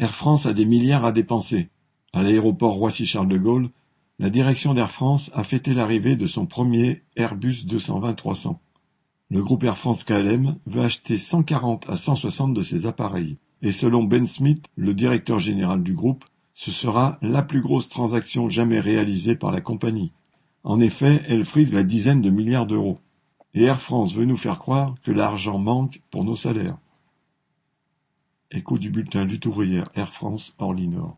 Air France a des milliards à dépenser. À l'aéroport Roissy-Charles de Gaulle, la direction d'Air France a fêté l'arrivée de son premier Airbus 220-300. Le groupe Air France KLM veut acheter 140 à 160 de ces appareils. Et selon Ben Smith, le directeur général du groupe, ce sera la plus grosse transaction jamais réalisée par la compagnie. En effet, elle frise la dizaine de milliards d'euros. Et Air France veut nous faire croire que l'argent manque pour nos salaires. Écho du bulletin lutte ouvrière Air France Orly Nord.